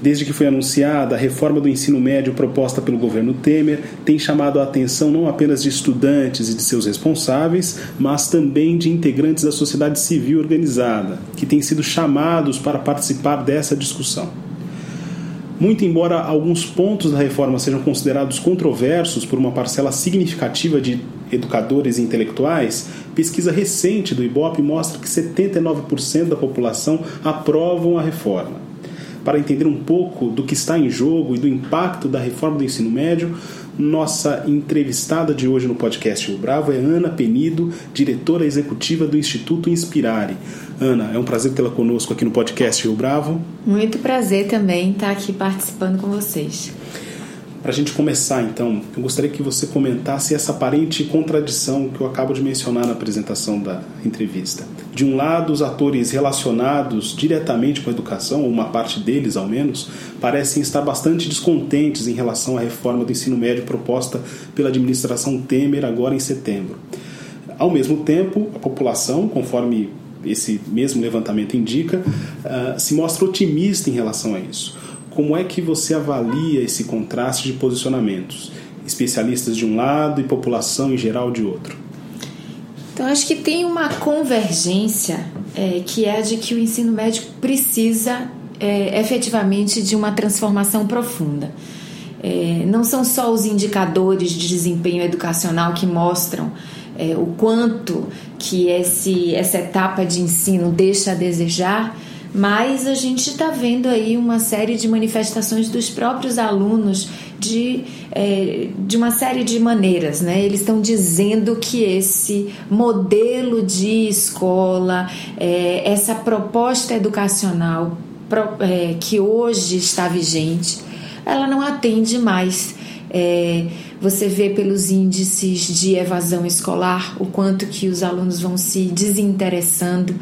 Desde que foi anunciada a reforma do ensino médio proposta pelo governo Temer, tem chamado a atenção não apenas de estudantes e de seus responsáveis, mas também de integrantes da sociedade civil organizada, que têm sido chamados para participar dessa discussão. Muito embora alguns pontos da reforma sejam considerados controversos por uma parcela significativa de educadores e intelectuais, pesquisa recente do IBOP mostra que 79% da população aprovam a reforma para entender um pouco do que está em jogo e do impacto da reforma do ensino médio, nossa entrevistada de hoje no podcast O Bravo é Ana Penido, diretora executiva do Instituto Inspirare. Ana, é um prazer tê-la conosco aqui no podcast Rio Bravo. Muito prazer também estar aqui participando com vocês. Para a gente começar, então, eu gostaria que você comentasse essa aparente contradição que eu acabo de mencionar na apresentação da entrevista. De um lado, os atores relacionados diretamente com a educação, ou uma parte deles ao menos, parecem estar bastante descontentes em relação à reforma do ensino médio proposta pela administração Temer agora em setembro. Ao mesmo tempo, a população, conforme esse mesmo levantamento indica, uh, se mostra otimista em relação a isso como é que você avalia esse contraste de posicionamentos? Especialistas de um lado e população em geral de outro. Então, acho que tem uma convergência é, que é de que o ensino médio precisa é, efetivamente de uma transformação profunda. É, não são só os indicadores de desempenho educacional que mostram é, o quanto que esse, essa etapa de ensino deixa a desejar, mas a gente está vendo aí uma série de manifestações dos próprios alunos de, é, de uma série de maneiras, né? Eles estão dizendo que esse modelo de escola, é, essa proposta educacional é, que hoje está vigente, ela não atende mais. É, você vê pelos índices de evasão escolar o quanto que os alunos vão se desinteressando.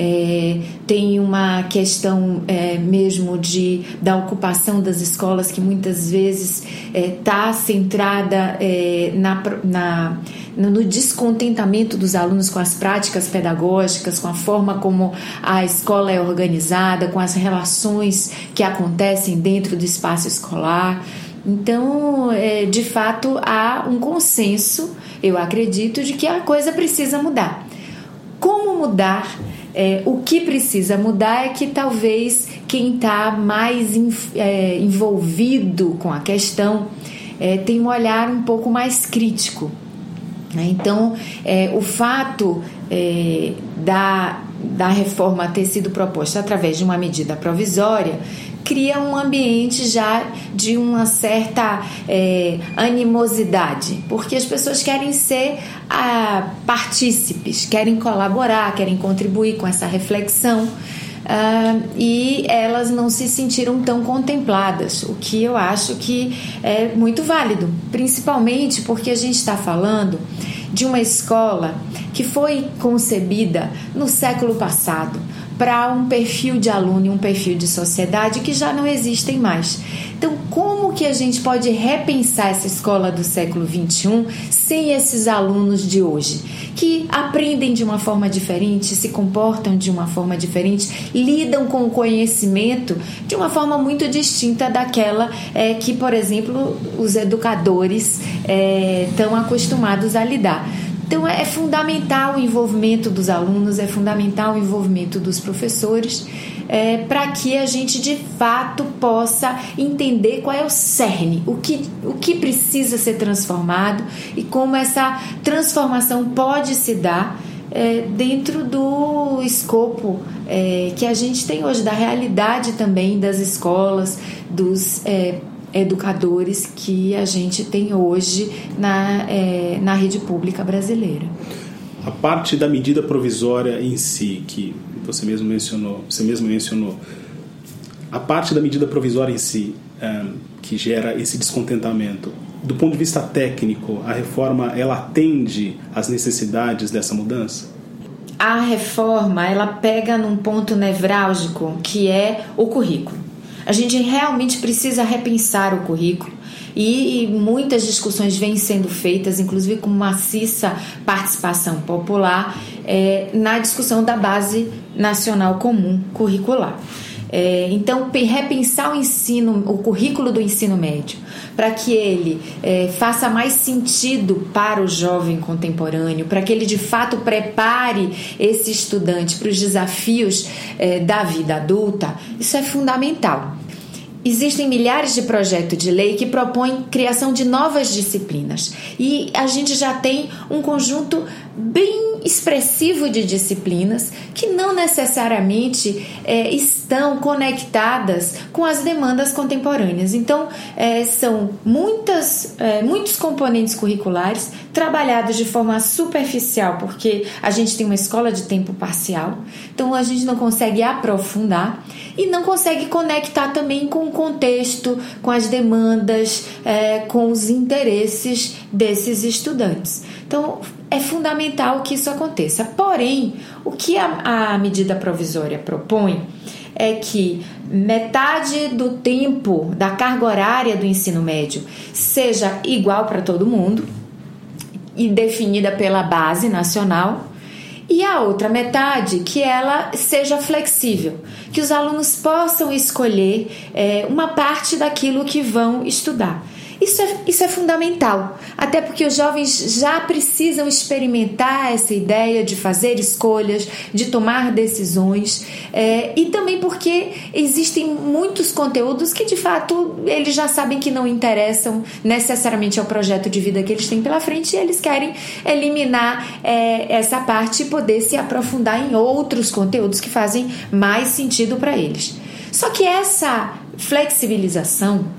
É, tem uma questão é, mesmo de da ocupação das escolas que muitas vezes está é, centrada é, na, na, no descontentamento dos alunos com as práticas pedagógicas, com a forma como a escola é organizada, com as relações que acontecem dentro do espaço escolar. Então, é, de fato, há um consenso, eu acredito, de que a coisa precisa mudar. Como mudar? É, o que precisa mudar é que talvez quem está mais é, envolvido com a questão é, tenha um olhar um pouco mais crítico. Né? Então, é, o fato é, da, da reforma ter sido proposta através de uma medida provisória cria um ambiente já de uma certa é, animosidade, porque as pessoas querem ser ah, partícipes, querem colaborar, querem contribuir com essa reflexão. Uh, e elas não se sentiram tão contempladas, o que eu acho que é muito válido, principalmente porque a gente está falando de uma escola que foi concebida no século passado para um perfil de aluno e um perfil de sociedade que já não existem mais. Então, como que a gente pode repensar essa escola do século XXI sem esses alunos de hoje, que aprendem de uma forma diferente, se comportam de uma forma diferente, lidam com o conhecimento de uma forma muito distinta daquela é, que, por exemplo, os educadores estão é, acostumados a lidar. Então é fundamental o envolvimento dos alunos, é fundamental o envolvimento dos professores é, para que a gente de fato possa entender qual é o cerne, o que, o que precisa ser transformado e como essa transformação pode se dar é, dentro do escopo é, que a gente tem hoje, da realidade também das escolas, dos é, educadores que a gente tem hoje na, é, na rede pública brasileira. A parte da medida provisória em si, que você mesmo mencionou, você mesmo mencionou, a parte da medida provisória em si, é, que gera esse descontentamento, do ponto de vista técnico, a reforma ela atende às necessidades dessa mudança? A reforma ela pega num ponto nevrálgico que é o currículo. A gente realmente precisa repensar o currículo e muitas discussões vêm sendo feitas, inclusive com maciça participação popular, é, na discussão da base nacional comum curricular. É, então, repensar o ensino, o currículo do ensino médio, para que ele é, faça mais sentido para o jovem contemporâneo, para que ele de fato prepare esse estudante para os desafios é, da vida adulta, isso é fundamental. Existem milhares de projetos de lei que propõem criação de novas disciplinas e a gente já tem um conjunto bem expressivo de disciplinas que não necessariamente é, estão conectadas com as demandas contemporâneas. Então, é, são muitas, é, muitos componentes curriculares trabalhados de forma superficial, porque a gente tem uma escola de tempo parcial, então a gente não consegue aprofundar e não consegue conectar também com o contexto, com as demandas, é, com os interesses desses estudantes. Então, é fundamental que isso aconteça. Porém, o que a, a medida provisória propõe é que metade do tempo da carga horária do ensino médio seja igual para todo mundo e definida pela base nacional e a outra metade que ela seja flexível, que os alunos possam escolher é, uma parte daquilo que vão estudar. Isso é, isso é fundamental, até porque os jovens já precisam experimentar essa ideia de fazer escolhas, de tomar decisões, é, e também porque existem muitos conteúdos que de fato eles já sabem que não interessam necessariamente ao projeto de vida que eles têm pela frente e eles querem eliminar é, essa parte e poder se aprofundar em outros conteúdos que fazem mais sentido para eles. Só que essa flexibilização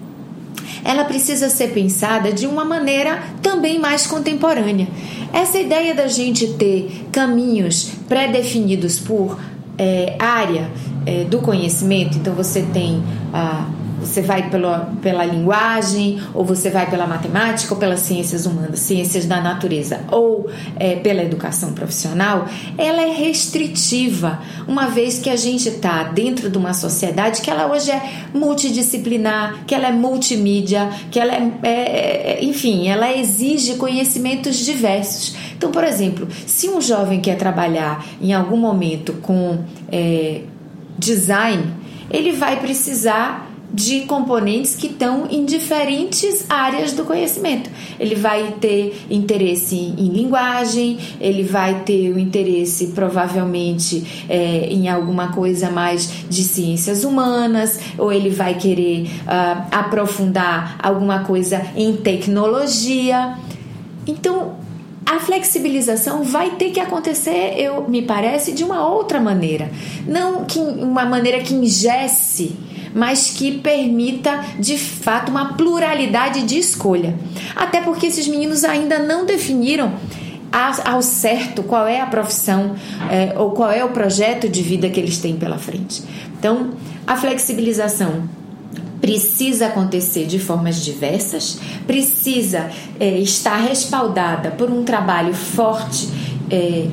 ela precisa ser pensada de uma maneira também mais contemporânea. Essa ideia da gente ter caminhos pré-definidos por é, área é, do conhecimento, então você tem a você vai pela, pela linguagem, ou você vai pela matemática, ou pelas ciências humanas, ciências da natureza, ou é, pela educação profissional, ela é restritiva, uma vez que a gente está dentro de uma sociedade que ela hoje é multidisciplinar, que ela é multimídia, que ela é, é, é enfim, ela exige conhecimentos diversos. Então, por exemplo, se um jovem quer trabalhar em algum momento com é, design, ele vai precisar de componentes que estão em diferentes áreas do conhecimento. Ele vai ter interesse em linguagem, ele vai ter o interesse provavelmente é, em alguma coisa mais de ciências humanas, ou ele vai querer uh, aprofundar alguma coisa em tecnologia. Então, a flexibilização vai ter que acontecer, eu me parece, de uma outra maneira, não que uma maneira que ingesse mas que permita de fato uma pluralidade de escolha. Até porque esses meninos ainda não definiram ao certo qual é a profissão é, ou qual é o projeto de vida que eles têm pela frente. Então, a flexibilização precisa acontecer de formas diversas, precisa é, estar respaldada por um trabalho forte é,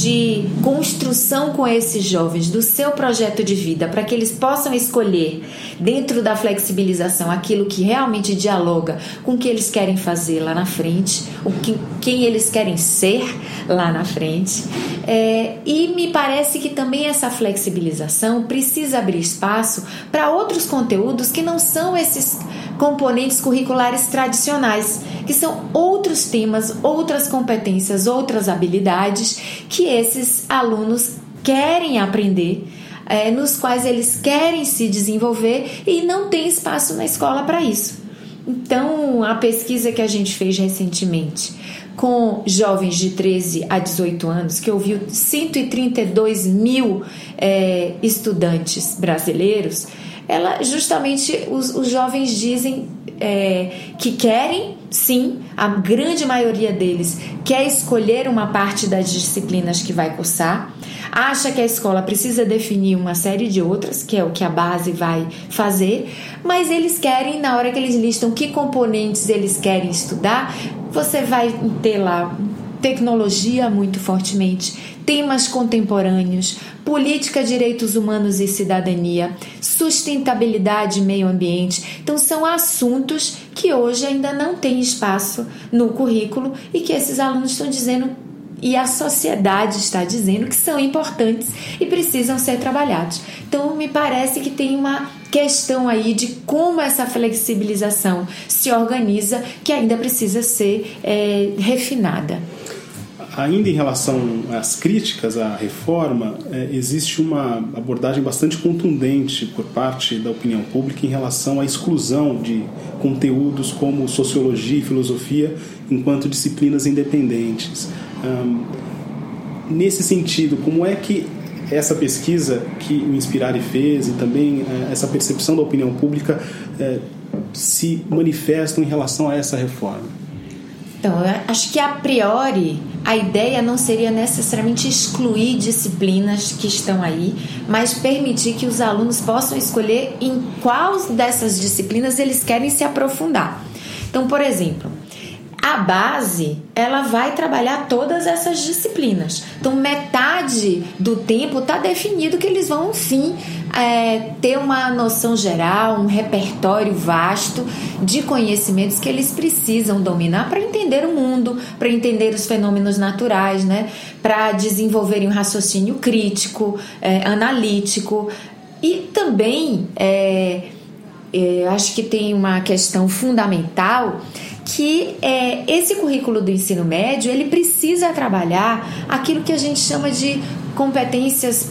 de construção com esses jovens do seu projeto de vida, para que eles possam escolher, dentro da flexibilização, aquilo que realmente dialoga com o que eles querem fazer lá na frente, o que, quem eles querem ser lá na frente. É, e me parece que também essa flexibilização precisa abrir espaço para outros conteúdos que não são esses componentes curriculares tradicionais, que são outros temas, outras competências, outras habilidades que esses alunos querem aprender. É, nos quais eles querem se desenvolver e não tem espaço na escola para isso. Então, a pesquisa que a gente fez recentemente com jovens de 13 a 18 anos, que ouviu 132 mil é, estudantes brasileiros, ela justamente os, os jovens dizem é, que querem, sim, a grande maioria deles quer escolher uma parte das disciplinas que vai cursar, acha que a escola precisa definir uma série de outras, que é o que a base vai fazer, mas eles querem, na hora que eles listam que componentes eles querem estudar, você vai ter lá tecnologia muito fortemente, temas contemporâneos, política, direitos humanos e cidadania, sustentabilidade e meio ambiente. Então, são assuntos que hoje ainda não têm espaço no currículo e que esses alunos estão dizendo e a sociedade está dizendo que são importantes e precisam ser trabalhados. Então, me parece que tem uma questão aí de como essa flexibilização se organiza que ainda precisa ser é, refinada. Ainda em relação às críticas à reforma, é, existe uma abordagem bastante contundente por parte da opinião pública em relação à exclusão de conteúdos como sociologia e filosofia enquanto disciplinas independentes. nesse sentido, como é que essa pesquisa que o Inspirare fez e também é, essa percepção da opinião pública é, se manifestam em relação a essa reforma? Então, eu acho que a priori a ideia não seria necessariamente excluir disciplinas que estão aí, mas permitir que os alunos possam escolher em qual dessas disciplinas eles querem se aprofundar. Então, por exemplo, a base ela vai trabalhar todas essas disciplinas. Então, metade do tempo está definido que eles vão sim é, ter uma noção geral, um repertório vasto de conhecimentos que eles precisam dominar para entender o mundo, para entender os fenômenos naturais, né? para desenvolverem um raciocínio crítico, é, analítico e também é, é acho que tem uma questão fundamental que é, esse currículo do ensino médio ele precisa trabalhar aquilo que a gente chama de competências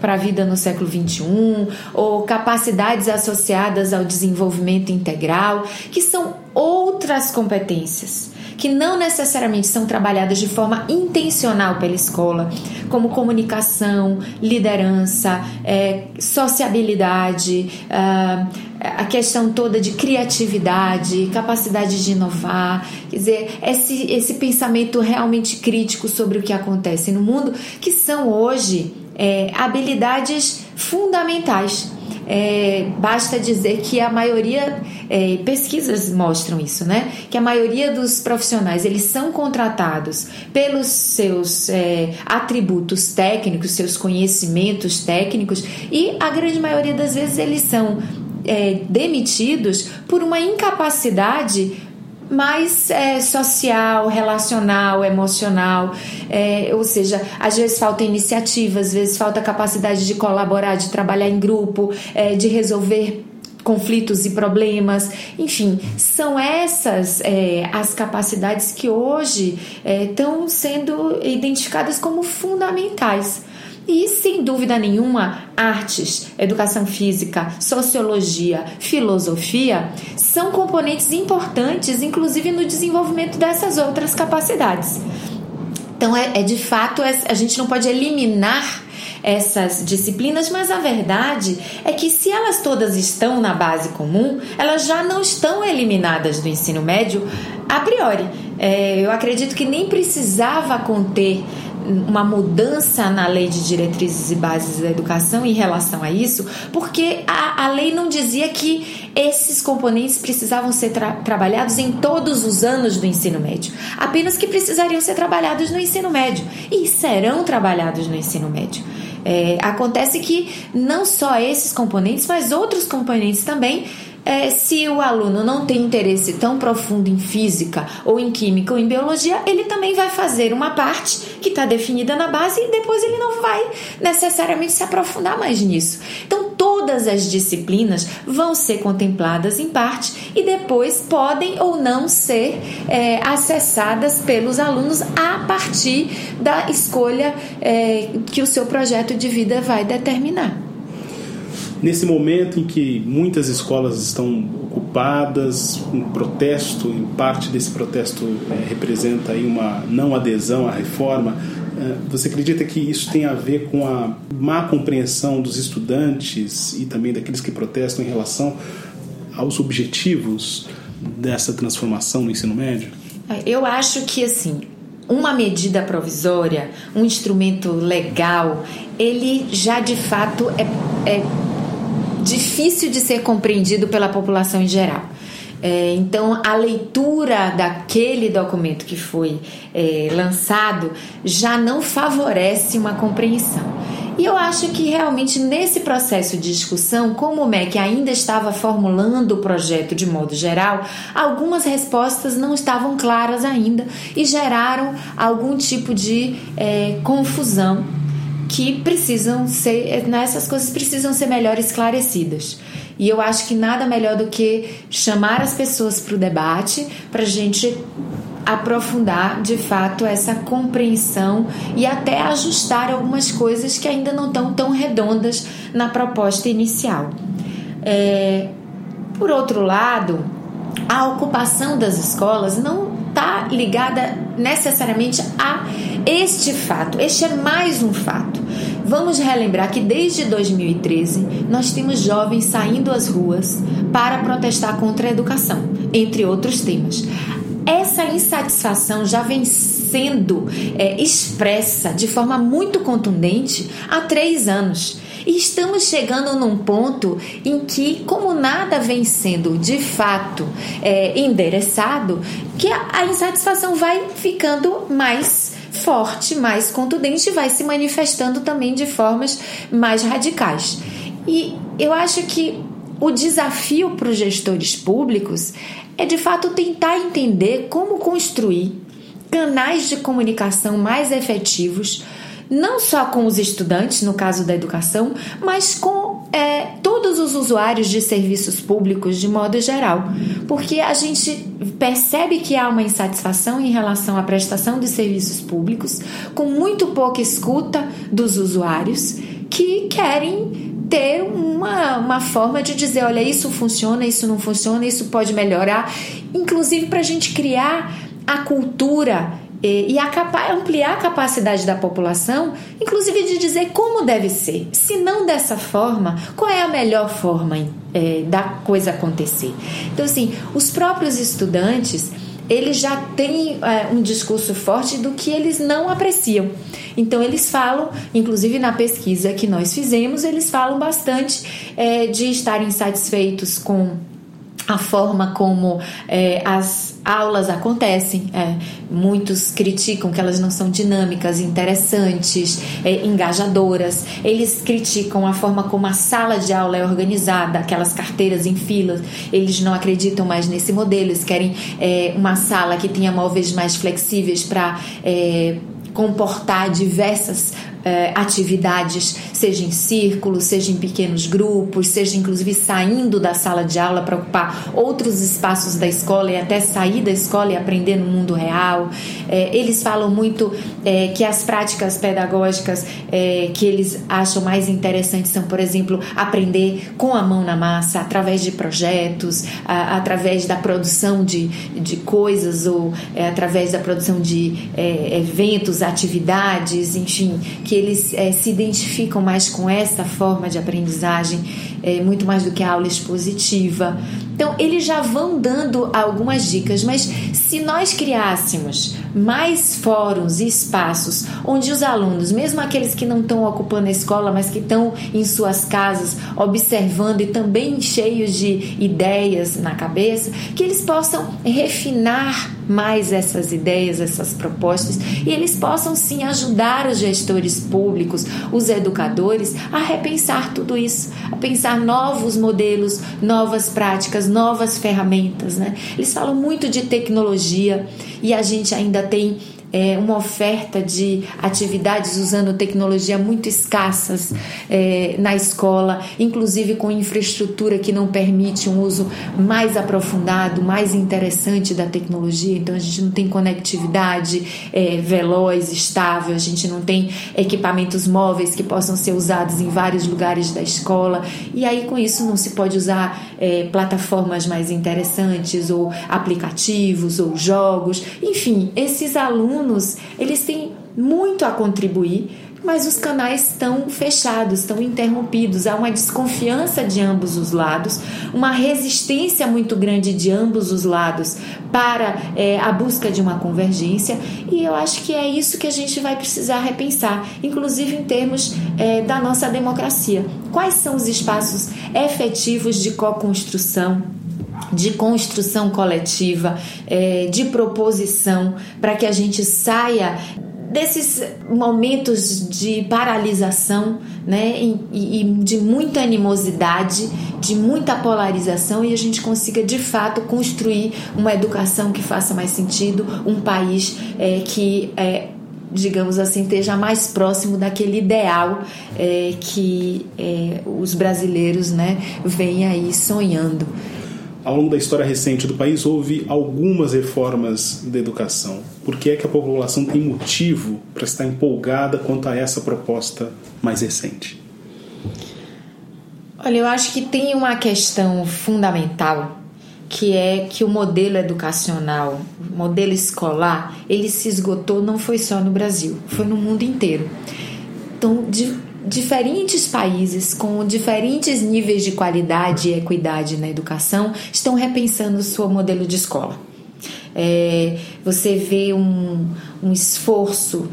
para a vida no século XXI ou capacidades associadas ao desenvolvimento integral, que são outras competências que não necessariamente são trabalhadas de forma intencional pela escola, como comunicação, liderança, é, sociabilidade, uh, a questão toda de criatividade, capacidade de inovar, quer dizer, esse, esse pensamento realmente crítico sobre o que acontece no mundo, que são hoje é, habilidades fundamentais é, basta dizer que a maioria, é, pesquisas mostram isso, né? Que a maioria dos profissionais eles são contratados pelos seus é, atributos técnicos, seus conhecimentos técnicos e a grande maioria das vezes eles são é, demitidos por uma incapacidade mais é, social, relacional, emocional. É, ou seja, às vezes falta iniciativa, às vezes falta capacidade de colaborar, de trabalhar em grupo, é, de resolver conflitos e problemas, enfim, são essas é, as capacidades que hoje estão é, sendo identificadas como fundamentais e, sem dúvida nenhuma, artes, educação física, sociologia, filosofia são componentes importantes, inclusive no desenvolvimento dessas outras capacidades. Então, é, é de fato, é, a gente não pode eliminar essas disciplinas, mas a verdade é que se elas todas estão na base comum, elas já não estão eliminadas do ensino médio a priori. É, eu acredito que nem precisava conter uma mudança na lei de diretrizes e bases da educação em relação a isso, porque a, a lei não dizia que esses componentes precisavam ser tra trabalhados em todos os anos do ensino médio, apenas que precisariam ser trabalhados no ensino médio e serão trabalhados no ensino médio. É, acontece que não só esses componentes, mas outros componentes também é, se o aluno não tem interesse tão profundo em física ou em química ou em biologia, ele também vai fazer uma parte que está definida na base e depois ele não vai necessariamente se aprofundar mais nisso. Então, todas as disciplinas vão ser contempladas em parte e depois podem ou não ser é, acessadas pelos alunos a partir da escolha é, que o seu projeto de vida vai determinar. Nesse momento em que muitas escolas estão ocupadas, um protesto, em parte desse protesto é, representa aí uma não adesão à reforma, É, você acredita que isso tem a ver com a má compreensão dos estudantes e também daqueles que protestam em relação aos objetivos dessa transformação no ensino médio? Eu acho que assim, uma medida provisória, um instrumento legal, ele já de fato é, é difícil de ser compreendido pela população em geral. É, então, a leitura daquele documento que foi é, lançado já não favorece uma compreensão. E eu acho que realmente nesse processo de discussão, como o MEC ainda estava formulando o projeto de modo geral, algumas respostas não estavam claras ainda e geraram algum tipo de é, confusão que precisam ser, né, essas coisas precisam ser melhor esclarecidas. E eu acho que nada melhor do que chamar as pessoas para o debate, para a gente aprofundar de fato essa compreensão e até ajustar algumas coisas que ainda não estão tão redondas na proposta inicial. É, por outro lado, a ocupação das escolas não está ligada necessariamente a este fato. Este é mais um fato. Vamos relembrar que desde 2013 nós temos jovens saindo às ruas para protestar contra a educação, entre outros temas. Essa insatisfação já vem sendo é, expressa de forma muito contundente há três anos. E estamos chegando num ponto em que, como nada vem sendo de fato é, endereçado, que a, a insatisfação vai ficando mais forte, mais contundente e vai se manifestando também de formas mais radicais. E eu acho que o desafio para os gestores públicos é de fato tentar entender como construir canais de comunicação mais efetivos, não só com os estudantes, no caso da educação, mas com é, todos os usuários de serviços públicos de modo geral. Porque a gente percebe que há uma insatisfação em relação à prestação de serviços públicos, com muito pouca escuta dos usuários que querem ter uma, uma forma de dizer: olha, isso funciona, isso não funciona, isso pode melhorar, inclusive para a gente criar a cultura e, a capa ampliar a capacidade da população, inclusive de dizer como deve ser. Se não dessa forma, qual é a melhor forma é, da coisa acontecer? Então, assim, os próprios estudantes eles já têm é, um discurso forte do que eles não apreciam. Então eles falam, inclusive na pesquisa que nós fizemos, eles falam bastante é, de estarem satisfeitos com a forma como é, as aulas acontecem. É, muitos criticam que elas não são dinâmicas, interessantes, é, engajadoras. Eles criticam a forma como a sala de aula é organizada, aquelas carteiras em filas. Eles não acreditam mais nesse modelo. Eles querem é, uma sala que tenha móveis mais flexíveis para é, comportar diversas é, atividades, seja em círculos, seja em pequenos grupos, seja inclusive saindo da sala de aula para ocupar outros espaços da escola e até sair da escola e aprender no mundo real. É, eles falam muito é, que as práticas pedagógicas que eles acham mais interessantes são, por exemplo, aprender com a mão na massa, através de projetos, a, através da produção de, de coisas ou através da produção de eventos, atividades, enfim, que eles é, se identificam mais com essa forma de aprendizagem, é, muito mais do que a aula expositiva. Então, eles já vão dando algumas dicas, mas se nós criássemos mais fóruns e espaços onde os alunos, mesmo aqueles que não estão ocupando a escola, mas que estão em suas casas observando e também cheios de ideias na cabeça, que eles possam refinar mais essas ideias, essas propostas e eles possam sim ajudar os gestores públicos, os educadores a repensar tudo isso, a pensar novos modelos, novas práticas, novas ferramentas, né? Eles falam muito de tecnologia e a gente ainda tem é, uma oferta de atividades usando tecnologia muito escassas é, na escola, inclusive com infraestrutura que não permite um uso mais aprofundado, mais interessante da tecnologia. Então a gente não tem conectividade é, veloz, estável, a gente não tem equipamentos móveis que possam ser usados em vários lugares da escola. E aí com isso não se pode usar é, plataformas mais interessantes ou aplicativos ou jogos. Enfim, esses alunos alunos, eles têm muito a contribuir mas os canais estão fechados, estão interrompidos. Há uma desconfiança de ambos os lados, uma resistência muito grande de ambos os lados para é, a busca de uma convergência, e eu acho que é isso que a gente vai precisar repensar, inclusive em termos é, da nossa democracia. Quais são os espaços efetivos de co-construção? De construção coletiva, é, de proposição, para que a gente saia desses momentos de paralisação, né, e, e, de muita animosidade, de muita polarização e a gente consiga de fato construir uma educação que faça mais sentido, um país é, que é, digamos assim, esteja mais próximo daquele ideal é, que é, os brasileiros né, vêm aí sonhando. Ao longo da história recente do país, houve algumas reformas da educação. Por que é que a população tem motivo para estar empolgada quanto a essa proposta mais recente? Olha, eu acho que tem uma questão fundamental que é que o modelo educacional, o modelo escolar, ele se esgotou não foi só no Brasil, foi no mundo inteiro. Então, de, diferentes países com diferentes níveis de qualidade e equidade na educação estão repensando o seu modelo de escola. É, você vê um, um esforço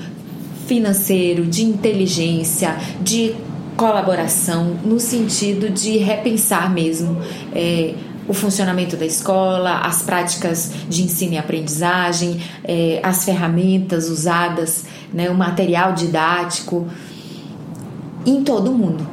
financeiro, de inteligência, de colaboração, no sentido de repensar mesmo é, o funcionamento da escola, as práticas de ensino e aprendizagem, é, as ferramentas usadas, né, o material didático em todo o mundo.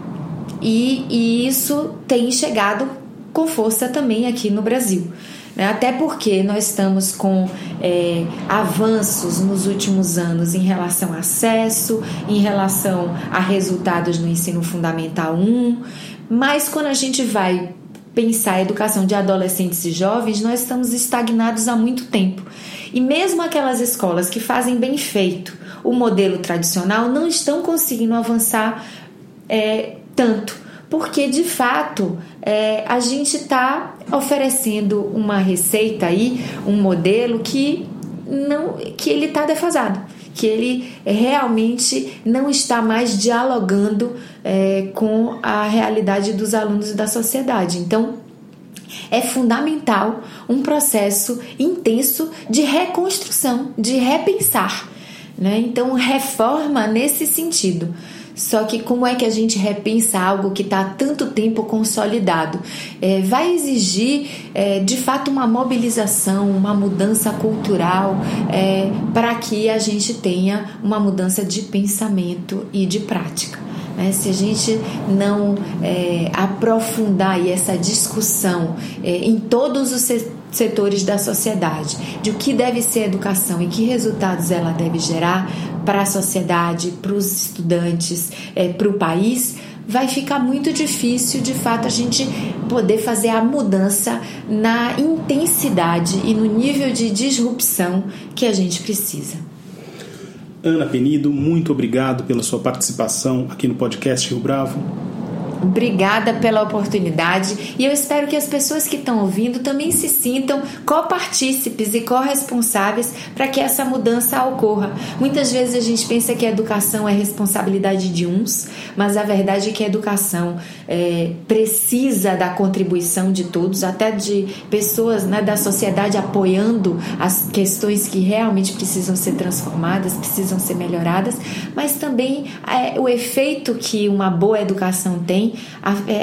E, e isso tem chegado com força também aqui no Brasil. Né? Até porque nós estamos com é, avanços nos últimos anos em relação a acesso, em relação a resultados no ensino fundamental 1, mas quando a gente vai pensar a educação de adolescentes e jovens, nós estamos estagnados há muito tempo. E mesmo aquelas escolas que fazem bem feito o modelo tradicional não estão conseguindo avançar é, tanto, porque de fato é, a gente está oferecendo uma receita aí, um modelo que não, que ele está defasado, que ele realmente não está mais dialogando é, com a realidade dos alunos e da sociedade. Então é fundamental um processo intenso de reconstrução, de repensar. Né? Então, reforma nesse sentido. Só que como é que a gente repensa algo que está há tanto tempo consolidado? É, vai exigir é, de fato uma mobilização, uma mudança cultural é, para que a gente tenha uma mudança de pensamento e de prática. Né? Se a gente não é, aprofundar essa discussão é, em todos os setores da sociedade de o que deve ser educação e que resultados ela deve gerar para a sociedade, para os estudantes, é, para o país, vai ficar muito difícil de fato a gente poder fazer a mudança na intensidade e no nível de disrupção que a gente precisa. Ana Penido, muito obrigado pela sua participação aqui no podcast Rio Bravo. Obrigada pela oportunidade e eu espero que as pessoas que estão ouvindo também se sintam copartícipes e corresponsáveis para que essa mudança ocorra. Muitas vezes a gente pensa que a educação é responsabilidade de uns, mas a verdade é que a educação é, precisa da contribuição de todos, até de pessoas né, da sociedade apoiando as questões que realmente precisam ser transformadas, precisam ser melhoradas, mas também é, o efeito que uma boa educação tem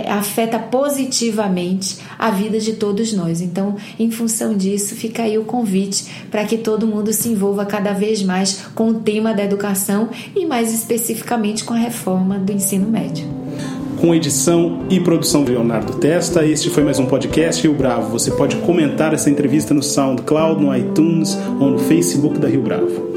afeta positivamente a vida de todos nós. Então, em função disso, fica aí o convite para que todo mundo se envolva cada vez mais com o tema da educação e, mais especificamente, com a reforma do ensino médio. Com edição e produção de Leonardo Testa, este foi mais um podcast Rio Bravo. Você pode comentar essa entrevista no SoundCloud, no iTunes ou no Facebook da Rio Bravo.